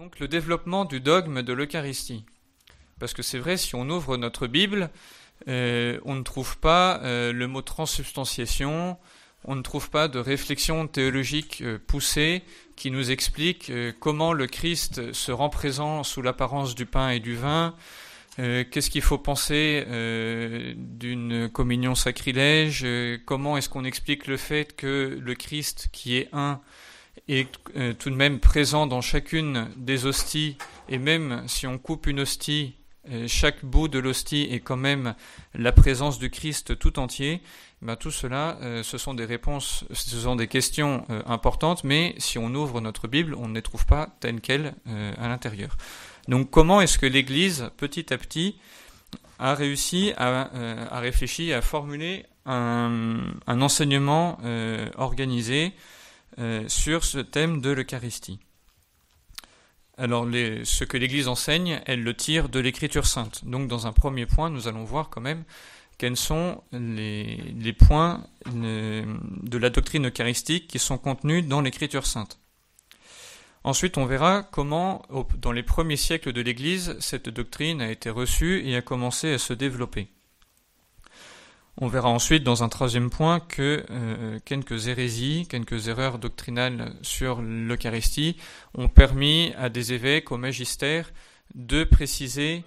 Donc le développement du dogme de l'Eucharistie. Parce que c'est vrai, si on ouvre notre Bible, euh, on ne trouve pas euh, le mot transubstantiation, on ne trouve pas de réflexion théologique euh, poussée qui nous explique comment le Christ se rend présent sous l'apparence du pain et du vin, qu'est-ce qu'il faut penser d'une communion sacrilège, comment est-ce qu'on explique le fait que le Christ qui est un est tout de même présent dans chacune des hosties, et même si on coupe une hostie, chaque bout de l'hostie est quand même la présence du Christ tout entier, ben tout cela, euh, ce sont des réponses, ce sont des questions euh, importantes, mais si on ouvre notre Bible, on ne les trouve pas telles quelles euh, à l'intérieur. Donc comment est-ce que l'Église, petit à petit, a réussi à, réfléchir, à formuler un enseignement organisé sur ce thème de l'Eucharistie alors, ce que l'Église enseigne, elle le tire de l'Écriture sainte. Donc, dans un premier point, nous allons voir quand même quels sont les, points de la doctrine eucharistique qui sont contenus dans l'Écriture sainte. Ensuite, on verra comment, dans les premiers siècles de l'Église, cette doctrine a été reçue et a commencé à se développer. On verra ensuite dans un troisième point que euh, quelques hérésies, quelques erreurs doctrinales sur l'Eucharistie ont permis à des évêques, au magistère, de préciser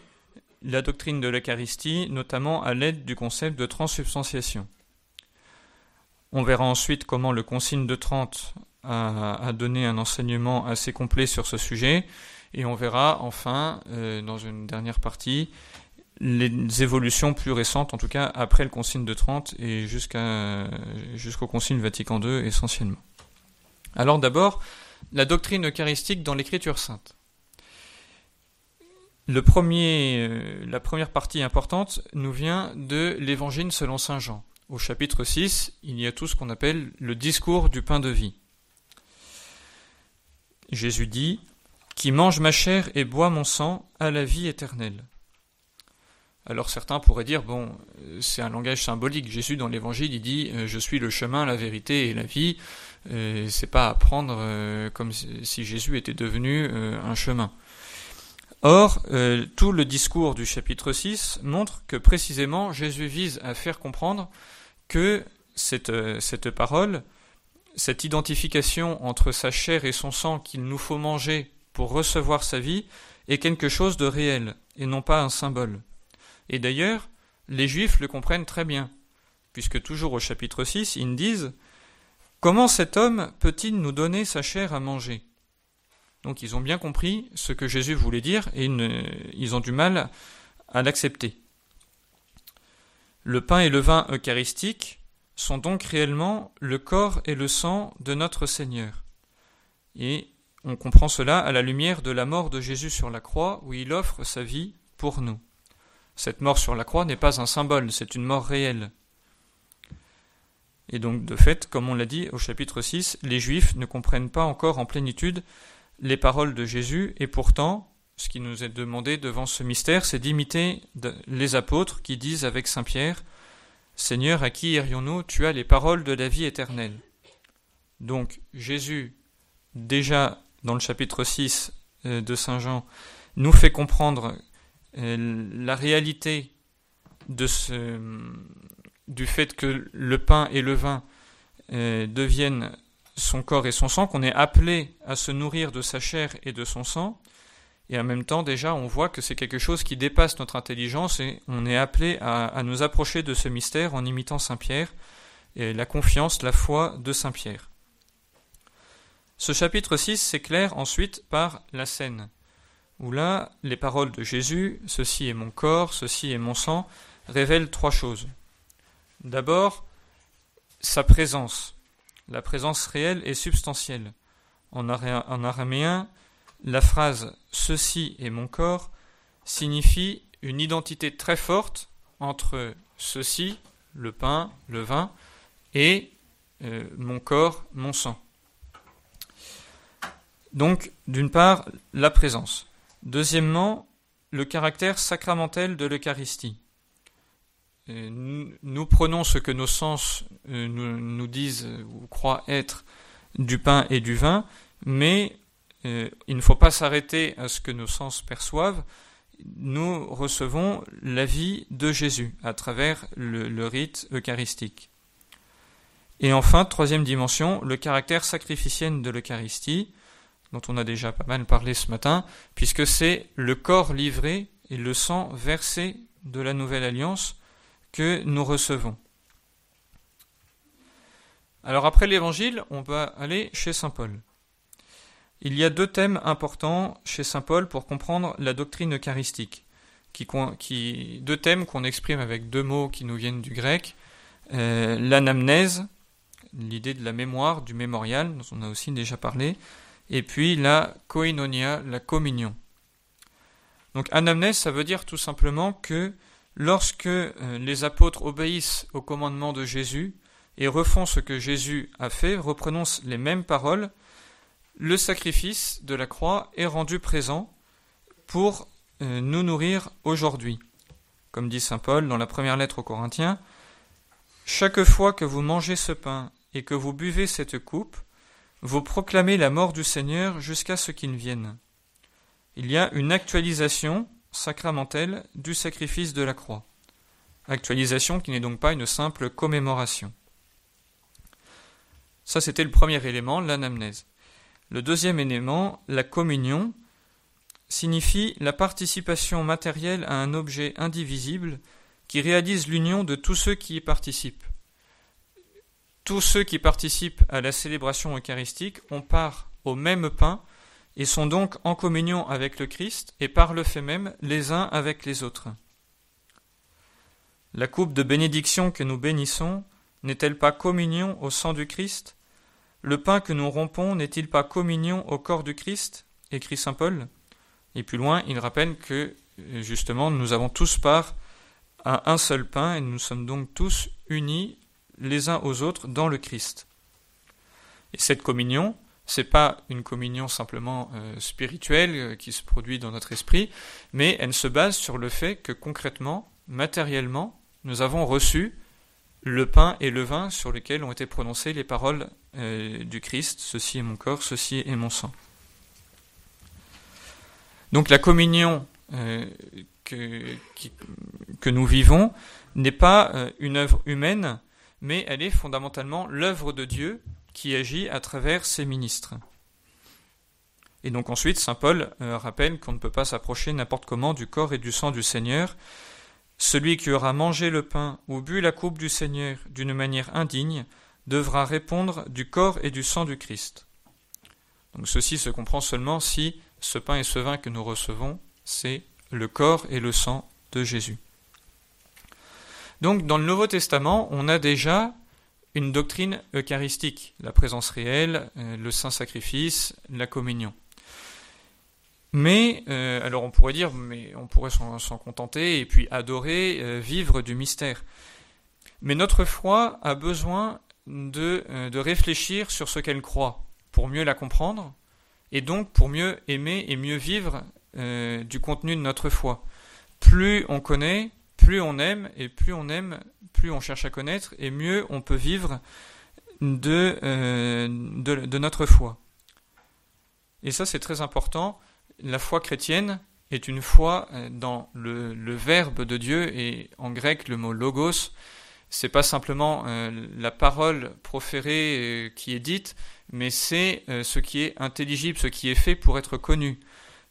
la doctrine de l'Eucharistie, notamment à l'aide du concept de transubstantiation. On verra ensuite comment le Concile de Trente a, donné un enseignement assez complet sur ce sujet, et on verra enfin, euh, dans une dernière partie, les évolutions plus récentes, en tout cas après le Concile de Trente et jusqu'au Concile Vatican II essentiellement. Alors d'abord, la doctrine eucharistique dans l'Écriture sainte. Le euh, la première partie importante nous vient de l'Évangile selon Saint Jean. Au chapitre 6, il y a tout ce qu'on appelle le discours du pain de vie. Jésus dit Qui mange ma chair et boit mon sang a la vie éternelle. Alors certains pourraient dire, bon, euh, c'est un langage symbolique. Jésus dans l'évangile, il dit, euh, je suis le chemin, la vérité et la vie. Euh, c'est pas à prendre comme si Jésus était devenu un chemin. Or, tout le discours du chapitre 6 montre que précisément Jésus vise à faire comprendre que cette, cette parole, cette identification entre sa chair et son sang qu'il nous faut manger pour recevoir sa vie, est quelque chose de réel et non pas un symbole. Et d'ailleurs, les Juifs le comprennent très bien, puisque toujours au chapitre 6, ils disent Comment cet homme peut-il nous donner sa chair à manger? Donc ils ont bien compris ce que Jésus voulait dire et ils ont du mal à l'accepter. Le pain et le vin eucharistiques sont donc réellement le corps et le sang de notre Seigneur. Et on comprend cela à la lumière de la mort de Jésus sur la croix où il offre sa vie pour nous. Cette mort sur la croix n'est pas un symbole, c'est une mort réelle. Et donc, de fait, comme on l'a dit au chapitre 6, les Juifs ne comprennent pas encore en plénitude les paroles de Jésus, et pourtant, ce qui nous est demandé devant ce mystère, c'est d'imiter les apôtres qui disent avec Saint Pierre, Seigneur, à qui irions-nous? Tu as les paroles de la vie éternelle. Donc, Jésus, déjà dans le chapitre 6 euh, de Saint Jean, nous fait comprendre la réalité du fait que le pain et le vin euh, deviennent son corps et son sang, qu'on est appelé à se nourrir de sa chair et de son sang, et en même temps déjà on voit que c'est quelque chose qui dépasse notre intelligence et on est appelé à, à nous approcher de ce mystère en imitant Saint Pierre et la confiance, la foi de Saint Pierre. Ce chapitre 6 s'éclaire ensuite par la scène où là, les paroles de Jésus, ceci est mon corps, ceci est mon sang, révèlent trois choses. D'abord, sa présence, la présence réelle et substantielle. En, araméen, la phrase ceci est mon corps signifie une identité très forte entre ceci, le pain, le vin, et euh, mon corps, mon sang. Donc, d'une part, la présence. Deuxièmement, le caractère sacramentel de l'Eucharistie. Nous prenons ce que nos sens nous, disent ou croient être du pain et du vin, mais il ne faut pas s'arrêter à ce que nos sens perçoivent, nous recevons la vie de Jésus à travers le, rite eucharistique. Et enfin, troisième dimension, le caractère sacrificiel de l'Eucharistie, dont on a déjà pas mal parlé ce matin, puisque c'est le corps livré et le sang versé de la nouvelle alliance que nous recevons. Alors après l'évangile, on va aller chez Saint Paul. Il y a deux thèmes importants chez Saint Paul pour comprendre la doctrine eucharistique. Qui, deux thèmes qu'on exprime avec deux mots qui nous viennent du grec. Euh, l'anamnèse, l'idée de la mémoire, du mémorial, dont on a aussi déjà parlé, et puis la koinonia, la communion. Donc anamnèse, ça veut dire tout simplement que lorsque euh, les apôtres obéissent au commandement de Jésus et refont ce que Jésus a fait, reprononcent les mêmes paroles, le sacrifice de la croix est rendu présent pour euh, nous nourrir aujourd'hui. Comme dit Saint Paul dans la première lettre aux Corinthiens, Chaque fois que vous mangez ce pain et que vous buvez cette coupe, vous proclamez la mort du Seigneur jusqu'à ce qu'il vienne. Il y a une actualisation sacramentelle du sacrifice de la croix. Actualisation qui n'est donc pas une simple commémoration. Ça, c'était le premier élément, l'anamnèse. Le deuxième élément, la communion, signifie la participation matérielle à un objet indivisible qui réalise l'union de tous ceux qui y participent. Tous ceux qui participent à la célébration eucharistique ont part au même pain et sont donc en communion avec le Christ et par le fait même les uns avec les autres. La coupe de bénédiction que nous bénissons n'est-elle pas communion au sang du Christ? Le pain que nous rompons n'est-il pas communion au corps du Christ? Écrit saint Paul. Et plus loin, il rappelle que justement nous avons tous part à un seul pain et nous sommes donc tous unis les uns aux autres dans le Christ. Et cette communion, c'est pas une communion simplement euh, spirituelle euh, qui se produit dans notre esprit, mais elle se base sur le fait que concrètement, matériellement, nous avons reçu le pain et le vin sur lesquels ont été prononcées les paroles euh, du Christ, ceci est mon corps, ceci est mon sang. Donc la communion que, que, nous vivons n'est pas une œuvre humaine, mais elle est fondamentalement l'œuvre de Dieu qui agit à travers ses ministres. Et donc ensuite, Saint Paul rappelle qu'on ne peut pas s'approcher n'importe comment du corps et du sang du Seigneur, celui qui aura mangé le pain ou bu la coupe du Seigneur d'une manière indigne devra répondre du corps et du sang du Christ. Donc ceci se comprend seulement si ce pain et ce vin que nous recevons, c'est le corps et le sang de Jésus. Donc dans le Nouveau Testament, on a déjà une doctrine eucharistique, la présence réelle, euh, le saint sacrifice, la communion. Mais, euh, alors on pourrait dire, mais on pourrait s'en contenter et puis adorer, euh, vivre du mystère. Mais notre foi a besoin de, de réfléchir sur ce qu'elle croit pour mieux la comprendre et donc pour mieux aimer et mieux vivre du contenu de notre foi. Plus on connaît, plus on aime et plus on aime, plus on cherche à connaître et mieux on peut vivre de, de notre foi. Et ça c'est très important la foi chrétienne est une foi euh, dans le, verbe de Dieu et en grec le mot logos c'est pas simplement euh, la parole proférée euh, qui est dite mais c'est ce qui est intelligible ce qui est fait pour être connu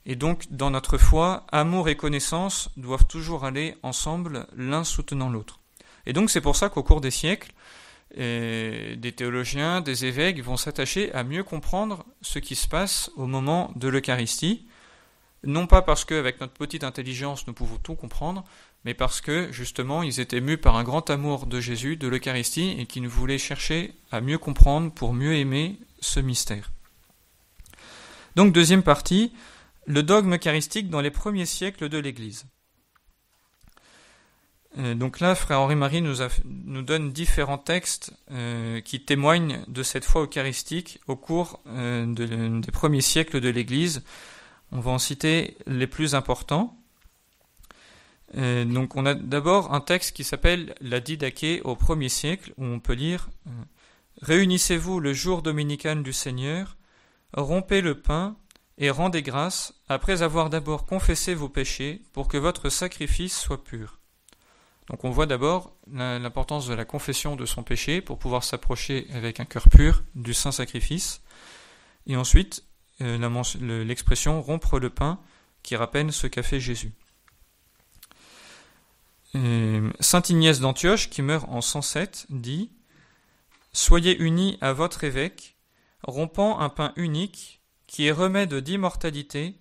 et donc dans notre foi amour et connaissance doivent toujours aller ensemble l'un soutenant l'autre et donc c'est pour ça qu'au cours des siècles des théologiens, des évêques vont s'attacher à mieux comprendre ce qui se passe au moment de l'Eucharistie, non pas parce qu'avec notre petite intelligence nous pouvons tout comprendre, mais parce que justement ils étaient mus par un grand amour de Jésus, de l'Eucharistie, et qu'ils voulaient chercher à mieux comprendre pour mieux aimer ce mystère. Donc deuxième partie, le dogme eucharistique dans les premiers siècles de l'Église. Euh, donc là, frère Henri-Marie nous, nous, donne différents textes euh, qui témoignent de cette foi eucharistique au cours euh, des premiers siècles de l'Église. On va en citer les plus importants. Donc on a d'abord un texte qui s'appelle la Didaché au premier siècle, où on peut lire Réunissez-vous le jour dominical du Seigneur, rompez le pain et rendez grâce après avoir d'abord confessé vos péchés pour que votre sacrifice soit pur. Donc on voit d'abord l'importance de la confession de son péché pour pouvoir s'approcher avec un cœur pur du saint sacrifice. Et ensuite, euh, l'expression rompre le pain qui rappelle ce qu'a fait Jésus. Sainte Ignès d'Antioche, qui meurt en 107, dit Soyez unis à votre évêque, rompant un pain unique qui est remède d'immortalité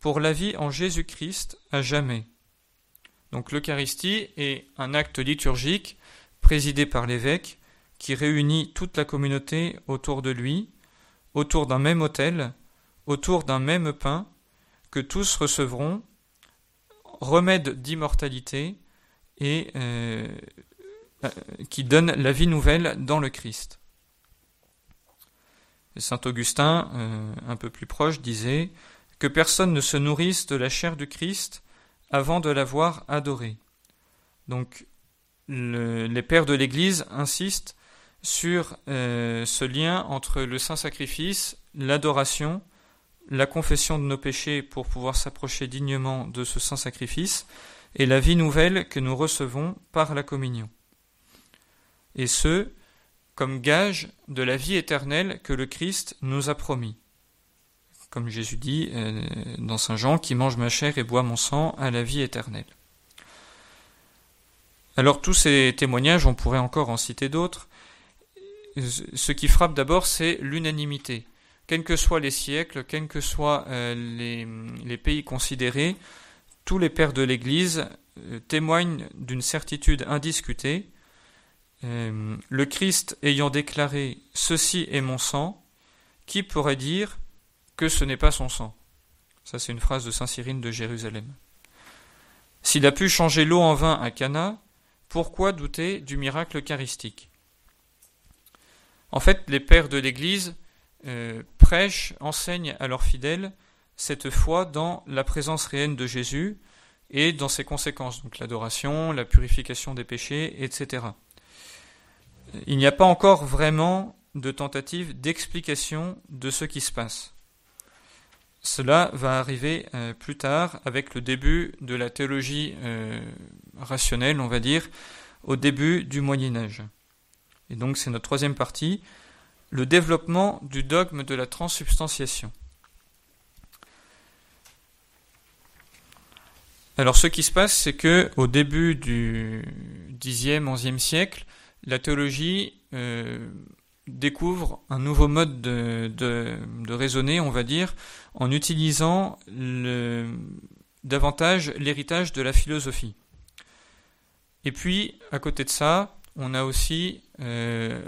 pour la vie en Jésus-Christ à jamais. Donc l'Eucharistie est un acte liturgique présidé par l'évêque qui réunit toute la communauté autour de lui, autour d'un même autel, autour d'un même pain, que tous recevront, remède d'immortalité et euh, euh, qui donne la vie nouvelle dans le Christ. Saint Augustin, euh, un peu plus proche, disait que personne ne se nourrisse de la chair du Christ avant de l'avoir adoré. Donc les pères de l'Église insistent sur ce lien entre le saint sacrifice, l'adoration, la confession de nos péchés pour pouvoir s'approcher dignement de ce saint sacrifice, et la vie nouvelle que nous recevons par la communion. Et ce, comme gage de la vie éternelle que le Christ nous a promis. Comme Jésus dit euh, dans Saint Jean, qui mange ma chair et boit mon sang à la vie éternelle. Alors tous ces témoignages, on pourrait encore en citer d'autres. Ce qui frappe d'abord, c'est l'unanimité. Quels que soient les siècles, quels que soient euh, les pays considérés, tous les pères de l'Église euh, témoignent d'une certitude indiscutée. Euh, le Christ ayant déclaré Ceci est mon sang, qui pourrait dire que ce n'est pas son sang? Ça, c'est une phrase de saint Cyrine de Jérusalem. S'il a pu changer l'eau en vin à Cana, pourquoi douter du miracle eucharistique? En fait, les pères de l'Église euh, prêchent, enseignent à leurs fidèles cette foi dans la présence réelle de Jésus et dans ses conséquences, donc l'adoration, la purification des péchés, etc. Il n'y a pas encore vraiment de tentative d'explication de ce qui se passe. Cela va arriver euh, plus tard avec le début de la théologie euh, rationnelle, on va dire, au début du Moyen Âge. Et donc c'est notre troisième partie, le développement du dogme de la transsubstantiation. Alors ce qui se passe, c'est que au début du Xe, XIe siècle, la théologie euh, découvre un nouveau mode de, raisonner, on va dire, en utilisant davantage l'héritage de la philosophie. Et puis, à côté de ça, on a aussi euh,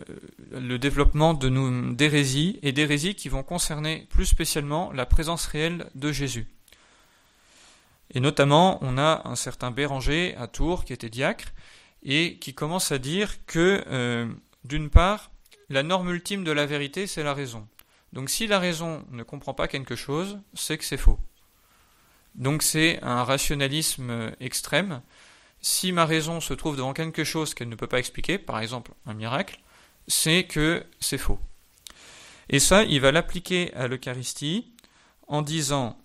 le développement de d'hérésies, et d'hérésies qui vont concerner plus spécialement la présence réelle de Jésus. Et notamment, on a un certain Béranger à Tours qui était diacre et qui commence à dire que, euh, d'une part, la norme ultime de la vérité, c'est la raison. Donc si la raison ne comprend pas quelque chose, c'est que c'est faux. Donc c'est un rationalisme extrême. Si ma raison se trouve devant quelque chose qu'elle ne peut pas expliquer, par exemple un miracle, c'est que c'est faux. Et ça, il va l'appliquer à l'Eucharistie en disant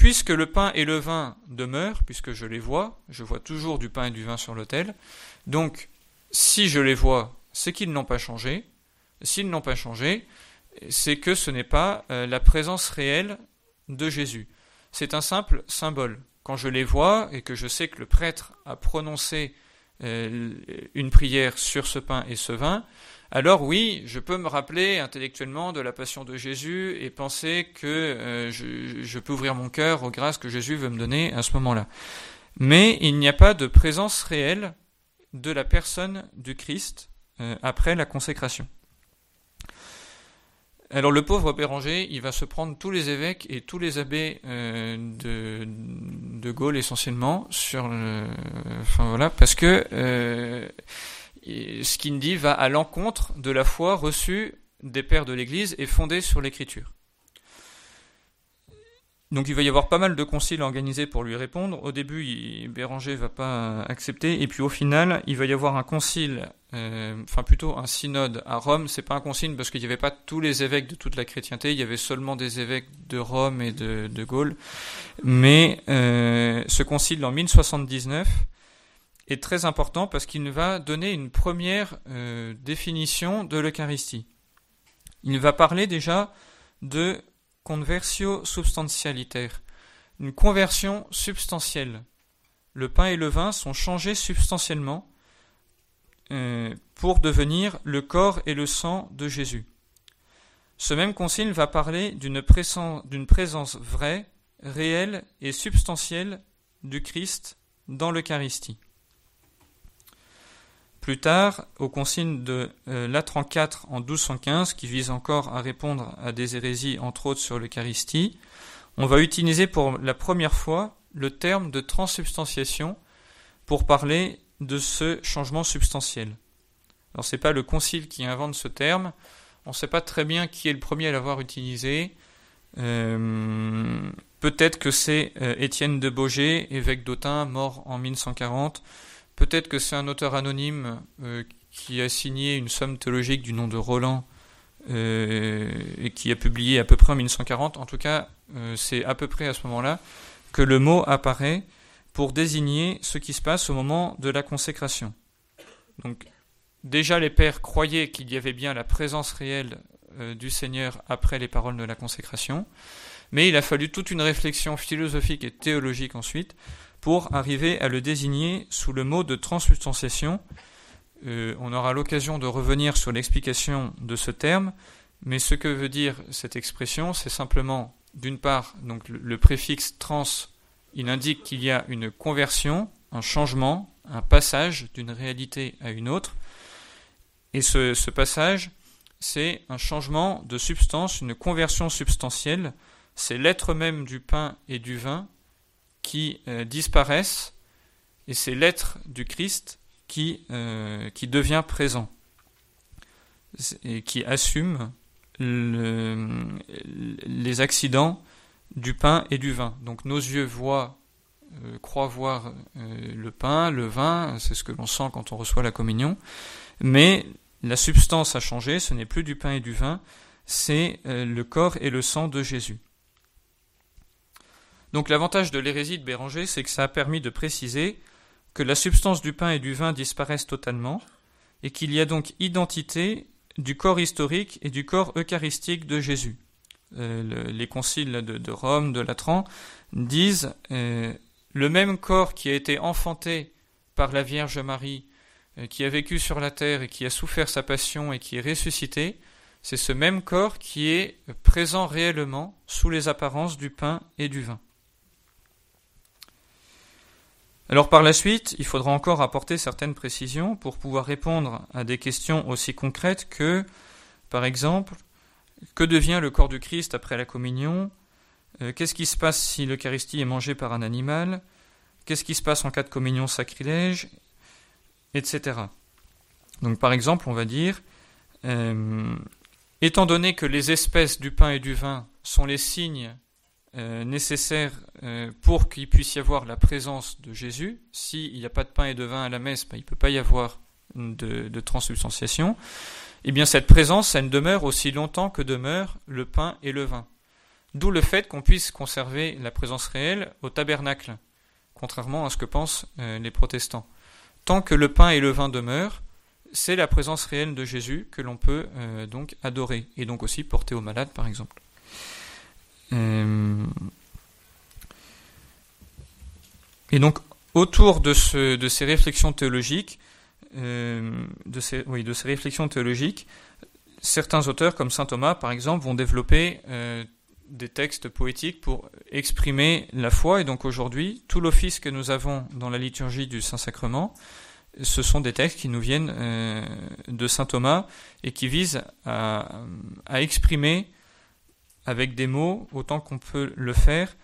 Puisque le pain et le vin demeurent, puisque je les vois, je vois toujours du pain et du vin sur l'autel, donc si je les vois, c'est qu'ils n'ont pas changé. S'ils n'ont pas changé, c'est que ce n'est pas euh, la présence réelle de Jésus. C'est un simple symbole. Quand je les vois et que je sais que le prêtre a prononcé euh, une prière sur ce pain et ce vin, alors oui, je peux me rappeler intellectuellement de la passion de Jésus et penser que euh, je, peux ouvrir mon cœur aux grâces que Jésus veut me donner à ce moment-là. Mais il n'y a pas de présence réelle de la personne du Christ euh, après la consécration. Alors le pauvre Béranger, il va se prendre tous les évêques et tous les abbés euh, de, de Gaulle essentiellement sur, le, enfin voilà, parce que dit va à l'encontre de la foi reçue des pères de l'Église et fondée sur l'Écriture. donc il va y avoir pas mal de conciles organisés pour lui répondre. Au début, il, Béranger va pas accepter, et puis au final, il va y avoir un concile, euh, enfin plutôt un synode à Rome. C'est pas un concile parce qu'il n'y avait pas tous les évêques de toute la chrétienté, il y avait seulement des évêques de Rome et de, de. Mais euh, ce concile en 1079 est très important parce qu'il va donner une première euh, définition de l'Eucharistie. Il va parler déjà de conversio substantialitaire, une conversion substantielle. Le pain et le vin sont changés substantiellement euh, pour devenir le corps et le sang de Jésus. Ce même concile va parler d'une présence, présence vraie, réelle et substantielle du Christ dans l'Eucharistie. Plus tard, au concile de euh, Latran IV en 1215, qui vise encore à répondre à des hérésies, entre autres sur l'Eucharistie, on va utiliser pour la première fois le terme de transsubstantiation pour parler de ce changement substantiel. Alors c'est pas le concile qui invente ce terme, on ne sait pas très bien qui est le premier à l'avoir utilisé. Euh, peut-être que c'est euh, Étienne de Beaugé, évêque d'Autun, mort en 1140, Peut-être que c'est un auteur anonyme euh, qui a signé une somme théologique du nom de Roland euh, et qui a publié à peu près en 1940. En tout cas, euh, c'est à peu près à ce moment-là que le mot apparaît pour désigner ce qui se passe au moment de la consécration. Donc, déjà les pères croyaient qu'il y avait bien la présence réelle du Seigneur après les paroles de la consécration, mais il a fallu toute une réflexion philosophique et théologique ensuite pour arriver à le désigner sous le mot de transsubstantiation. Euh, on aura l'occasion de revenir sur l'explication de ce terme, mais ce que veut dire cette expression, c'est simplement, d'une part, le, préfixe trans, il indique qu'il y a une conversion, un changement, un passage d'une réalité à une autre, et ce passage, c'est un changement de substance, une conversion substantielle, c'est l'être même du pain et du vin qui euh, disparaissent et c'est l'être du Christ qui, euh, qui devient présent et qui assume les accidents du pain et du vin. Donc nos yeux voient, euh, croient voir le pain, le vin, c'est ce que l'on sent quand on reçoit la communion, mais la substance a changé, ce n'est plus du pain et du vin, c'est le corps et le sang de Jésus. Donc l'avantage de l'hérésie de Béranger, c'est que ça a permis de préciser que la substance du pain et du vin disparaissent totalement, et qu'il y a donc identité du corps historique et du corps eucharistique de Jésus. Euh, les conciles de, Rome, de Latran, disent euh, le même corps qui a été enfanté par la Vierge Marie, euh, qui a vécu sur la terre et qui a souffert sa passion et qui est ressuscité, c'est ce même corps qui est présent réellement sous les apparences du pain et du vin. Alors par la suite, il faudra encore apporter certaines précisions pour pouvoir répondre à des questions aussi concrètes que, par exemple, que devient le corps du Christ après la communion? Euh, Qu'est-ce qui se passe si l'Eucharistie est mangée par un animal? Qu'est-ce qui se passe en cas de communion sacrilège? Etc. Donc par exemple, on va dire, euh, étant donné que les espèces du pain et du vin sont les signes euh, nécessaire euh, pour qu'il puisse y avoir la présence de Jésus. S'il n'y a pas de pain et de vin à la messe, ben, il ne peut pas y avoir de, transsubstantiation. Eh bien, cette présence, elle demeure aussi longtemps que demeure le pain et le vin. D'où le fait qu'on puisse conserver la présence réelle au tabernacle, contrairement à ce que pensent euh, les protestants. Tant que le pain et le vin demeurent, c'est la présence réelle de Jésus que l'on peut donc adorer, et donc aussi porter aux malades, par exemple. Euh, et donc, autour de, ce, de ces réflexions théologiques, euh, de, ces, réflexions théologiques, certains auteurs, comme saint Thomas par exemple, vont développer euh, des textes poétiques pour exprimer la foi. Et donc aujourd'hui, tout l'office que nous avons dans la liturgie du Saint-Sacrement, ce sont des textes qui nous viennent de saint Thomas et qui visent à, à exprimer avec des mots, autant qu'on peut le faire,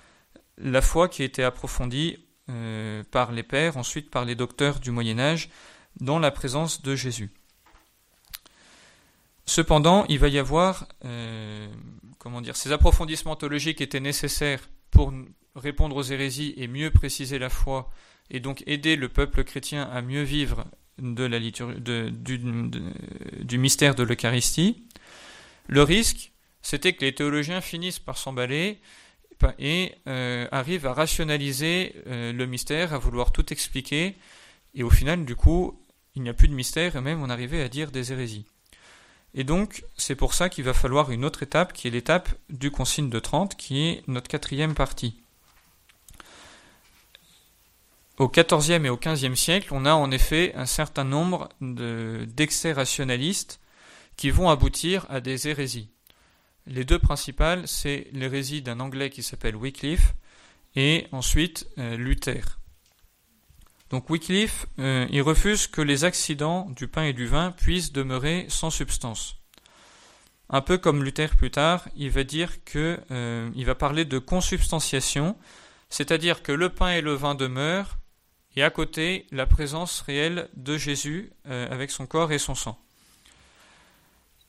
la foi qui a été approfondie euh, par les pères, ensuite par les docteurs du Moyen Âge, dans la présence de Jésus. Cependant, il va y avoir, euh, comment dire, ces approfondissements théologiques étaient nécessaires pour répondre aux hérésies et mieux préciser la foi, et donc aider le peuple chrétien à mieux vivre de la du, mystère de l'Eucharistie. Le risque, c'était que les théologiens finissent par s'emballer et euh, arrivent à rationaliser euh, le mystère, à vouloir tout expliquer, et au final, du coup, il n'y a plus de mystère, et même on arrivait à dire des hérésies. Et donc, c'est pour ça qu'il va falloir une autre étape, qui est l'étape du Concile de Trente, qui est notre quatrième partie. Au XIVe et au XVe siècle, on a en effet un certain nombre d'excès rationalistes qui vont aboutir à des hérésies. Les deux principales, c'est l'hérésie d'un Anglais qui s'appelle Wycliffe et ensuite euh, Luther. Donc Wycliffe, euh, il refuse que les accidents du pain et du vin puissent demeurer sans substance. Un peu comme Luther plus tard, il va dire que euh, il va parler de consubstantiation, c'est-à-dire que le pain et le vin demeurent, et à côté la présence réelle de Jésus avec son corps et son sang.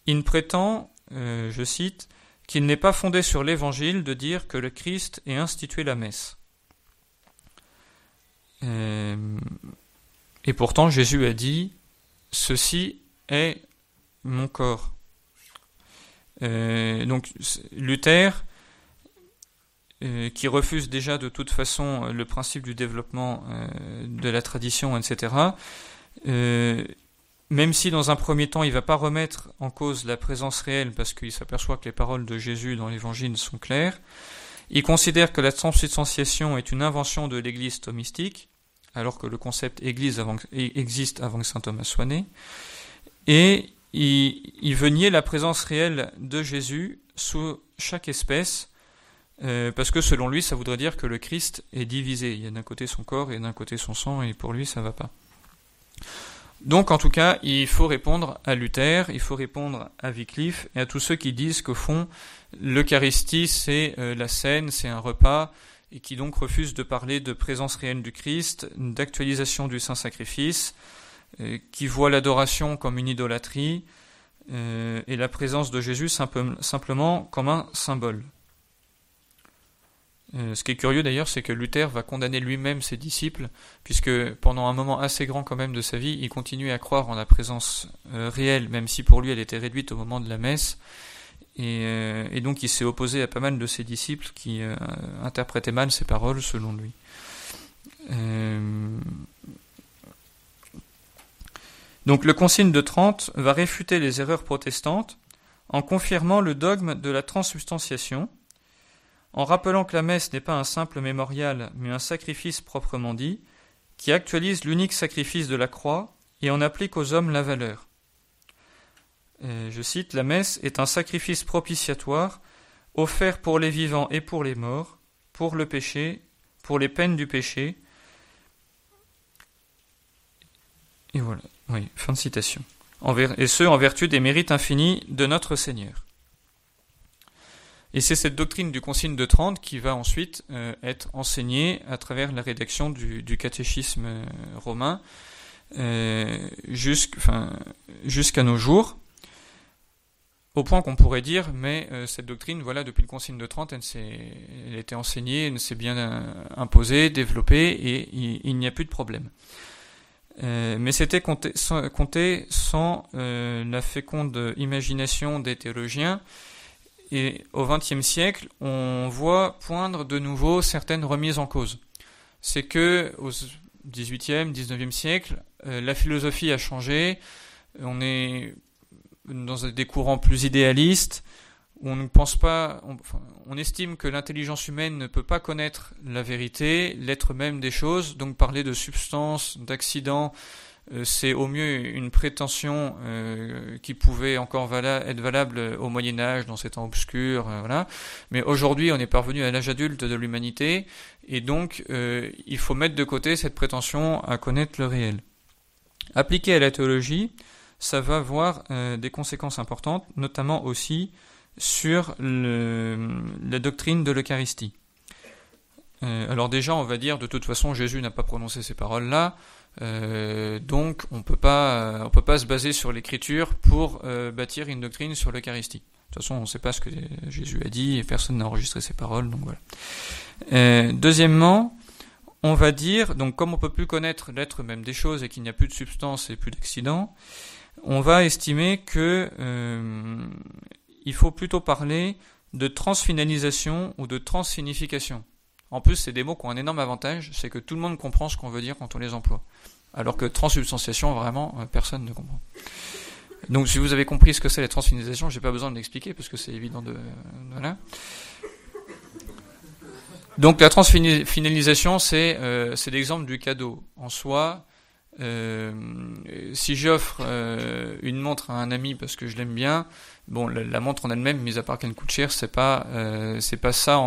Il prétend, euh, je cite, qu'il n'est pas fondé sur l'évangile de dire que le Christ ait institué la messe. Euh, et pourtant Jésus a dit, ceci est mon corps. donc Luther euh, qui refuse déjà de toute façon euh, le principe du développement euh, de la tradition, etc. même si dans un premier temps il ne va pas remettre en cause la présence réelle parce qu'il s'aperçoit que les paroles de Jésus dans l'Évangile sont claires, il considère que la transubstantiation est une invention de l'Église thomistique, alors que le concept Église existe avant que saint Thomas soit né, et il, veut nier la présence réelle de Jésus sous chaque espèce, euh, parce que selon lui, ça voudrait dire que le Christ est divisé. Il y a d'un côté son corps et d'un côté son sang, et pour lui, ça va pas. Donc, en tout cas, il faut répondre à Luther, il faut répondre à Wycliffe et à tous ceux qui disent qu'au fond, l'Eucharistie, c'est euh, la scène, c'est un repas, et qui donc refusent de parler de présence réelle du Christ, d'actualisation du Saint-Sacrifice, euh, qui voient l'adoration comme une idolâtrie, et la présence de Jésus simplement comme un symbole. Euh, ce qui est curieux d'ailleurs, c'est que Luther va condamner lui-même ses disciples, puisque pendant un moment assez grand quand même de sa vie, il continuait à croire en la présence euh, réelle, même si pour lui elle était réduite au moment de la messe. Et, euh, donc il s'est opposé à pas mal de ses disciples qui interprétaient mal ses paroles selon lui. Donc le Concile de Trente va réfuter les erreurs protestantes en confirmant le dogme de la transubstantiation, en rappelant que la messe n'est pas un simple mémorial, mais un sacrifice proprement dit, qui actualise l'unique sacrifice de la croix et en applique aux hommes la valeur. je cite, La messe est un sacrifice propitiatoire, offert pour les vivants et pour les morts, pour le péché, pour les peines du péché. Et voilà, oui, fin de citation. et ce, en vertu des mérites infinis de notre Seigneur. Et c'est cette doctrine du Concile de Trente qui va ensuite euh, être enseignée à travers la rédaction du, catéchisme euh, romain euh, jusqu'à nos jours, au point qu'on pourrait dire, mais cette doctrine, voilà, depuis le Concile de Trente, elle, elle a été enseignée, elle s'est bien imposée, développée, et il, n'y a plus de problème. mais c'était compté, sans la féconde imagination des théologiens, et au XXe siècle, on voit poindre de nouveau certaines remises en cause. C'est que au XVIIIe, XIXe siècle, euh, la philosophie a changé. On est dans des courants plus idéalistes. on ne pense pas, on estime que l'intelligence humaine ne peut pas connaître la vérité, l'être même des choses. Donc parler de substance, d'accident, c'est au mieux une prétention euh, qui pouvait encore être valable au Moyen Âge, dans ces temps obscurs, euh, voilà. Mais aujourd'hui, on est parvenu à l'âge adulte de l'humanité, et donc il faut mettre de côté cette prétention à connaître le réel. Appliqué à la théologie, ça va avoir des conséquences importantes, notamment aussi sur la doctrine de l'Eucharistie. Alors déjà, on va dire, de toute façon, Jésus n'a pas prononcé ces paroles-là, donc on peut pas, on peut pas se baser sur l'Écriture pour bâtir une doctrine sur l'Eucharistie. De toute façon, on ne sait pas ce que Jésus a dit et personne n'a enregistré ses paroles, donc voilà. deuxièmement, on va dire, donc comme on peut plus connaître l'être même des choses et qu'il n'y a plus de substance et plus d'accident, on va estimer que euh, il faut plutôt parler de transfinalisation ou de transsignification. En plus, c'est des mots qui ont un énorme avantage, c'est que tout le monde comprend ce qu'on veut dire quand on les emploie. Alors que transsubstantiation, vraiment, euh, personne ne comprend. Donc, si vous avez compris ce que c'est la transfinalisation, j'ai pas besoin de l'expliquer parce que c'est évident de, voilà. Donc la transfinalisation, c'est euh, l'exemple du cadeau. En soi, euh, si j'offre euh, une montre à un ami parce que je l'aime bien, bon, la, montre en elle-même, mis à part qu'elle coûte cher, c'est pas euh, c'est pas ça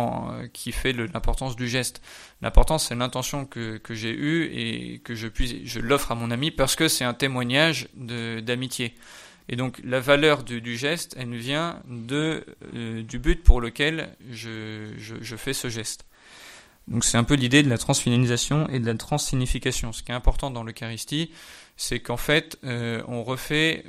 qui fait l'importance du geste. L'importance, c'est l'intention que, que j'ai eue et que je puisse je l'offre à mon ami parce que c'est un témoignage d'amitié. Et donc la valeur du, du, geste, elle vient de du but pour lequel je, je, je fais ce geste. Donc c'est un peu l'idée de la transfinalisation et de la transsignification. Ce qui est important dans l'Eucharistie, c'est qu'en fait, euh, on refait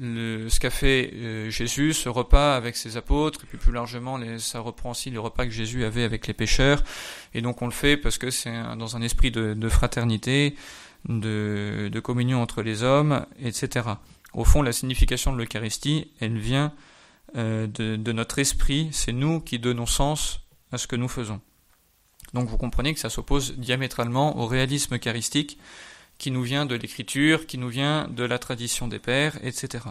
euh, ce qu'a fait euh, Jésus, ce repas avec ses apôtres, et puis plus largement, ça reprend aussi le repas que Jésus avait avec les pécheurs. Et donc on le fait parce que c'est dans un esprit de, fraternité, de, communion entre les hommes, etc. Au fond, la signification de l'Eucharistie, elle vient de notre esprit. C'est nous qui donnons sens à ce que nous faisons. Donc vous comprenez que ça s'oppose diamétralement au réalisme eucharistique qui nous vient de l'écriture, qui nous vient de la tradition des pères, etc.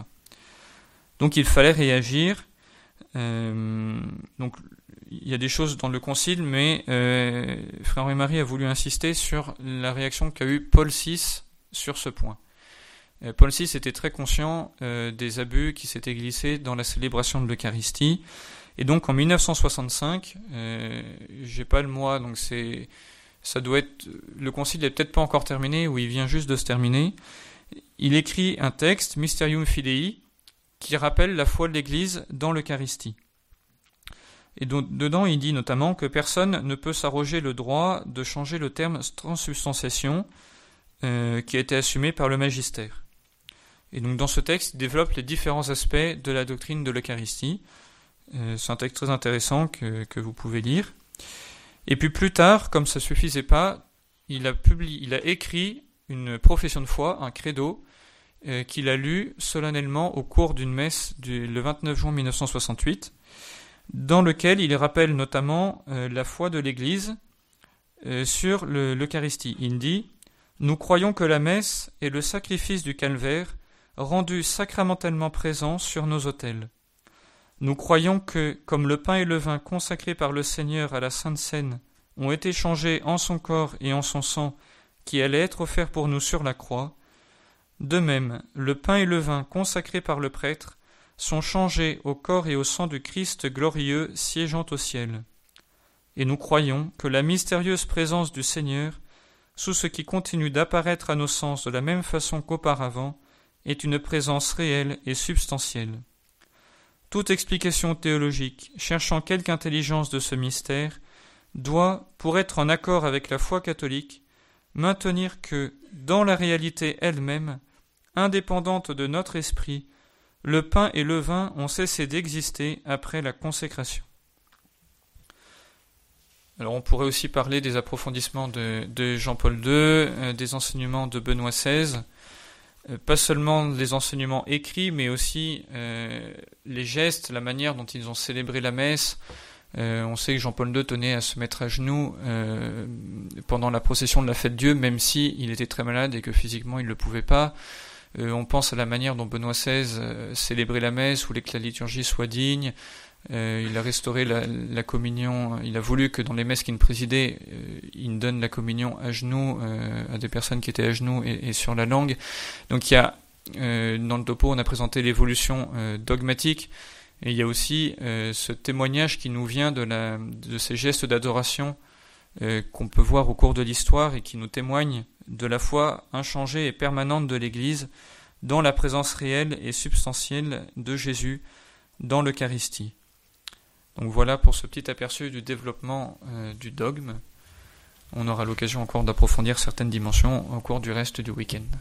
Donc il fallait réagir. Euh, donc il y a des choses dans le concile, mais euh, Frère Henri-Marie a voulu insister sur la réaction qu'a eue Paul VI sur ce point. Euh, Paul VI était très conscient des abus qui s'étaient glissés dans la célébration de l'Eucharistie. Et donc en 1965, euh, j'ai pas le mois, donc c'est, ça doit être, le concile n'est peut-être pas encore terminé ou il vient juste de se terminer. Il écrit un texte, Mysterium Fidei, qui rappelle la foi de l'Église dans l'Eucharistie. Et donc, dedans, il dit notamment que personne ne peut s'arroger le droit de changer le terme transubstantiation euh, qui a été assumé par le magistère. Et donc, dans ce texte, il développe les différents aspects de la doctrine de l'Eucharistie. Euh, c'est un texte très intéressant que, vous pouvez lire. Et puis plus tard, comme ça suffisait pas, il a, publié, il a écrit une profession de foi, un credo, euh, qu'il a lu solennellement au cours d'une messe du, le 29 juin 1968, dans lequel il rappelle notamment euh, la foi de l'Église sur l'Eucharistie. Il dit Nous croyons que la messe est le sacrifice du calvaire rendu sacramentellement présent sur nos autels. Nous croyons que, comme le pain et le vin consacrés par le Seigneur à la Sainte Seine ont été changés en son corps et en son sang qui allait être offert pour nous sur la croix, de même, le pain et le vin consacrés par le prêtre sont changés au corps et au sang du Christ glorieux siégeant au ciel. Et nous croyons que la mystérieuse présence du Seigneur, sous ce qui continue d'apparaître à nos sens de la même façon qu'auparavant, est une présence réelle et substantielle. Toute explication théologique cherchant quelque intelligence de ce mystère doit, pour être en accord avec la foi catholique, maintenir que, dans la réalité elle-même, indépendante de notre esprit, le pain et le vin ont cessé d'exister après la consécration. Alors on pourrait aussi parler des approfondissements de, Jean-Paul II, euh, des enseignements de Benoît XVI, pas seulement les enseignements écrits, mais aussi euh, les gestes, la manière dont ils ont célébré la messe. Euh, on sait que Jean-Paul II tenait à se mettre à genoux pendant la procession de la fête Dieu, même si il était très malade et que physiquement il ne le pouvait pas. on pense à la manière dont Benoît XVI célébrait la messe, voulait que la liturgie soit digne. Euh, il a restauré la, communion. Il a voulu que dans les messes qu'il présidait, euh, il donne la communion à genoux euh, à des personnes qui étaient à genoux et, sur la langue. Donc il y a dans le topo, on a présenté l'évolution dogmatique. Et il y a aussi ce témoignage qui nous vient de, de ces gestes d'adoration qu'on peut voir au cours de l'histoire et qui nous témoignent de la foi inchangée et permanente de l'Église dans la présence réelle et substantielle de Jésus dans l'Eucharistie. Donc voilà pour ce petit aperçu du développement euh, du dogme. On aura l'occasion encore d'approfondir certaines dimensions au cours du reste du week-end.